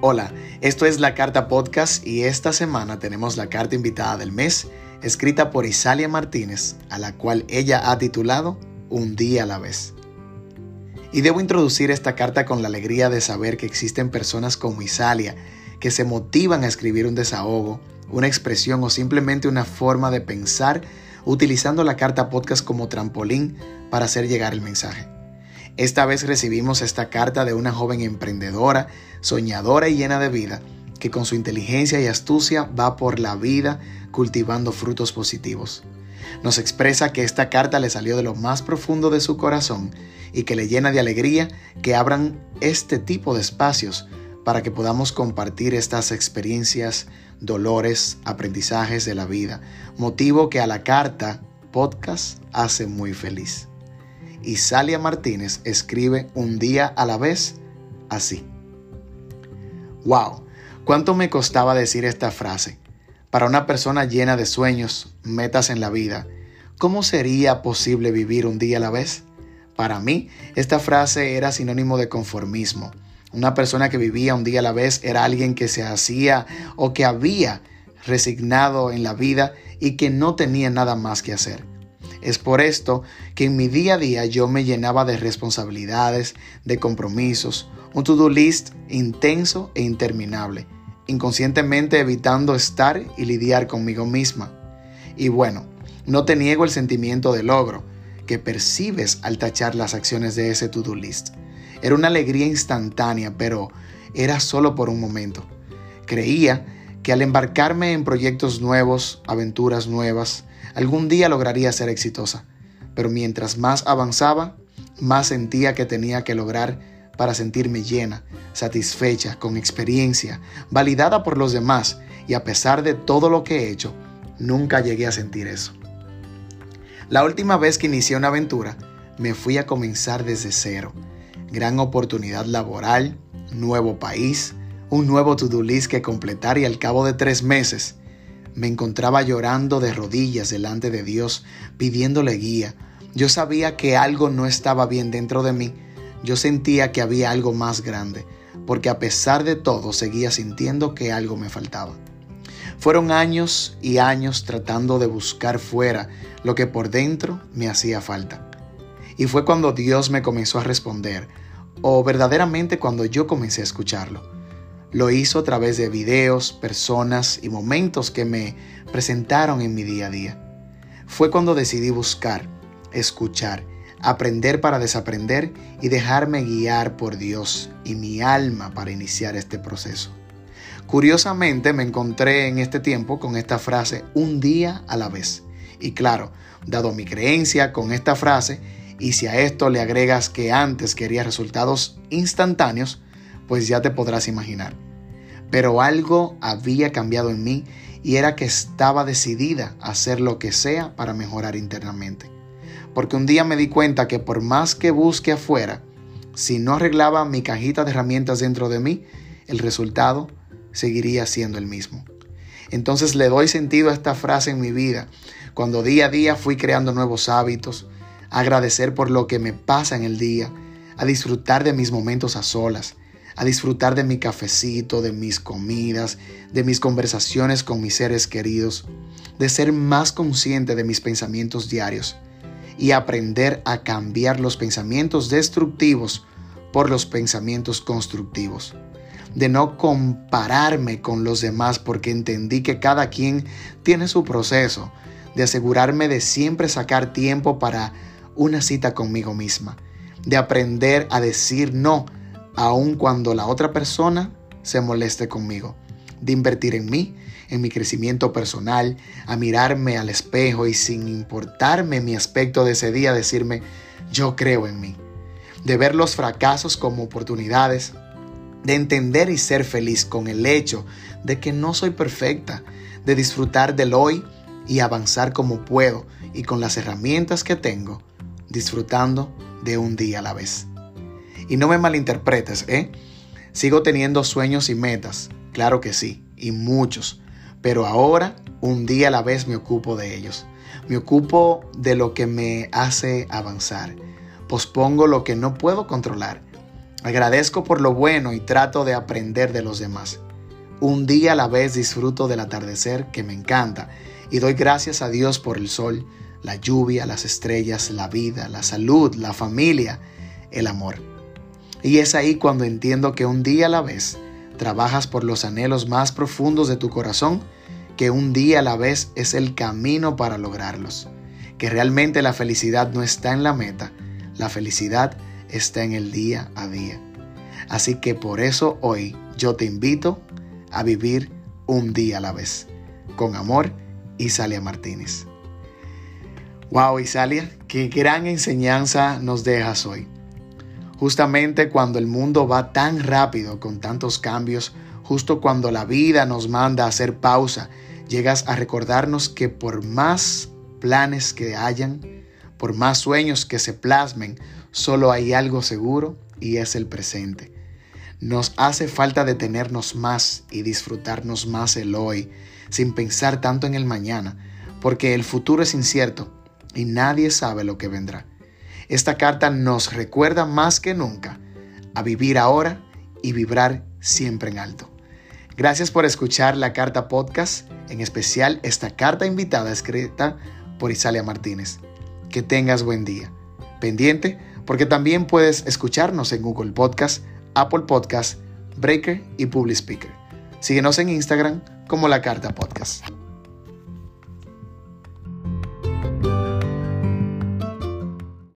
Hola, esto es la Carta Podcast y esta semana tenemos la carta invitada del mes, escrita por Isalia Martínez, a la cual ella ha titulado Un día a la vez. Y debo introducir esta carta con la alegría de saber que existen personas como Isalia que se motivan a escribir un desahogo, una expresión o simplemente una forma de pensar utilizando la carta podcast como trampolín para hacer llegar el mensaje. Esta vez recibimos esta carta de una joven emprendedora, soñadora y llena de vida, que con su inteligencia y astucia va por la vida cultivando frutos positivos. Nos expresa que esta carta le salió de lo más profundo de su corazón y que le llena de alegría que abran este tipo de espacios para que podamos compartir estas experiencias, dolores, aprendizajes de la vida, motivo que a la carta podcast hace muy feliz y Salia Martínez escribe un día a la vez así. ¡Wow! ¿Cuánto me costaba decir esta frase? Para una persona llena de sueños, metas en la vida, ¿cómo sería posible vivir un día a la vez? Para mí, esta frase era sinónimo de conformismo. Una persona que vivía un día a la vez era alguien que se hacía o que había resignado en la vida y que no tenía nada más que hacer. Es por esto que en mi día a día yo me llenaba de responsabilidades, de compromisos, un to-do list intenso e interminable, inconscientemente evitando estar y lidiar conmigo misma. Y bueno, no te niego el sentimiento de logro que percibes al tachar las acciones de ese to-do list. Era una alegría instantánea, pero era solo por un momento. Creía que al embarcarme en proyectos nuevos, aventuras nuevas, algún día lograría ser exitosa. Pero mientras más avanzaba, más sentía que tenía que lograr para sentirme llena, satisfecha, con experiencia, validada por los demás, y a pesar de todo lo que he hecho, nunca llegué a sentir eso. La última vez que inicié una aventura, me fui a comenzar desde cero. Gran oportunidad laboral, nuevo país, un nuevo to-do list que completar y al cabo de tres meses me encontraba llorando de rodillas delante de Dios, pidiéndole guía. Yo sabía que algo no estaba bien dentro de mí. Yo sentía que había algo más grande, porque a pesar de todo seguía sintiendo que algo me faltaba. Fueron años y años tratando de buscar fuera lo que por dentro me hacía falta. Y fue cuando Dios me comenzó a responder, o verdaderamente cuando yo comencé a escucharlo. Lo hizo a través de videos, personas y momentos que me presentaron en mi día a día. Fue cuando decidí buscar, escuchar, aprender para desaprender y dejarme guiar por Dios y mi alma para iniciar este proceso. Curiosamente me encontré en este tiempo con esta frase un día a la vez. Y claro, dado mi creencia con esta frase, y si a esto le agregas que antes quería resultados instantáneos, pues ya te podrás imaginar. Pero algo había cambiado en mí y era que estaba decidida a hacer lo que sea para mejorar internamente. Porque un día me di cuenta que por más que busque afuera, si no arreglaba mi cajita de herramientas dentro de mí, el resultado seguiría siendo el mismo. Entonces le doy sentido a esta frase en mi vida, cuando día a día fui creando nuevos hábitos, a agradecer por lo que me pasa en el día, a disfrutar de mis momentos a solas, a disfrutar de mi cafecito, de mis comidas, de mis conversaciones con mis seres queridos, de ser más consciente de mis pensamientos diarios y aprender a cambiar los pensamientos destructivos por los pensamientos constructivos. De no compararme con los demás porque entendí que cada quien tiene su proceso, de asegurarme de siempre sacar tiempo para una cita conmigo misma, de aprender a decir no aun cuando la otra persona se moleste conmigo, de invertir en mí, en mi crecimiento personal, a mirarme al espejo y sin importarme mi aspecto de ese día, decirme, yo creo en mí, de ver los fracasos como oportunidades, de entender y ser feliz con el hecho de que no soy perfecta, de disfrutar del hoy y avanzar como puedo y con las herramientas que tengo, disfrutando de un día a la vez. Y no me malinterpretes, ¿eh? Sigo teniendo sueños y metas, claro que sí, y muchos, pero ahora un día a la vez me ocupo de ellos. Me ocupo de lo que me hace avanzar. Pospongo lo que no puedo controlar Agradezco por lo bueno y trato de aprender de los demás. Un día a la vez disfruto del atardecer que me encanta y doy gracias a Dios por el sol, la lluvia, las estrellas, la vida, la salud, la familia, el amor. Y es ahí cuando entiendo que un día a la vez trabajas por los anhelos más profundos de tu corazón, que un día a la vez es el camino para lograrlos, que realmente la felicidad no está en la meta, la felicidad está en el día a día. Así que por eso hoy yo te invito a vivir un día a la vez. Con amor, Isalia Martínez. Wow, Isalia, qué gran enseñanza nos dejas hoy. Justamente cuando el mundo va tan rápido con tantos cambios, justo cuando la vida nos manda a hacer pausa, llegas a recordarnos que por más planes que hayan, por más sueños que se plasmen, solo hay algo seguro y es el presente. Nos hace falta detenernos más y disfrutarnos más el hoy, sin pensar tanto en el mañana, porque el futuro es incierto y nadie sabe lo que vendrá. Esta carta nos recuerda más que nunca a vivir ahora y vibrar siempre en alto. Gracias por escuchar la carta podcast, en especial esta carta invitada escrita por Isalia Martínez. Que tengas buen día. Pendiente porque también puedes escucharnos en Google Podcast, Apple Podcast, Breaker y Public Speaker. Síguenos en Instagram como La Carta Podcast.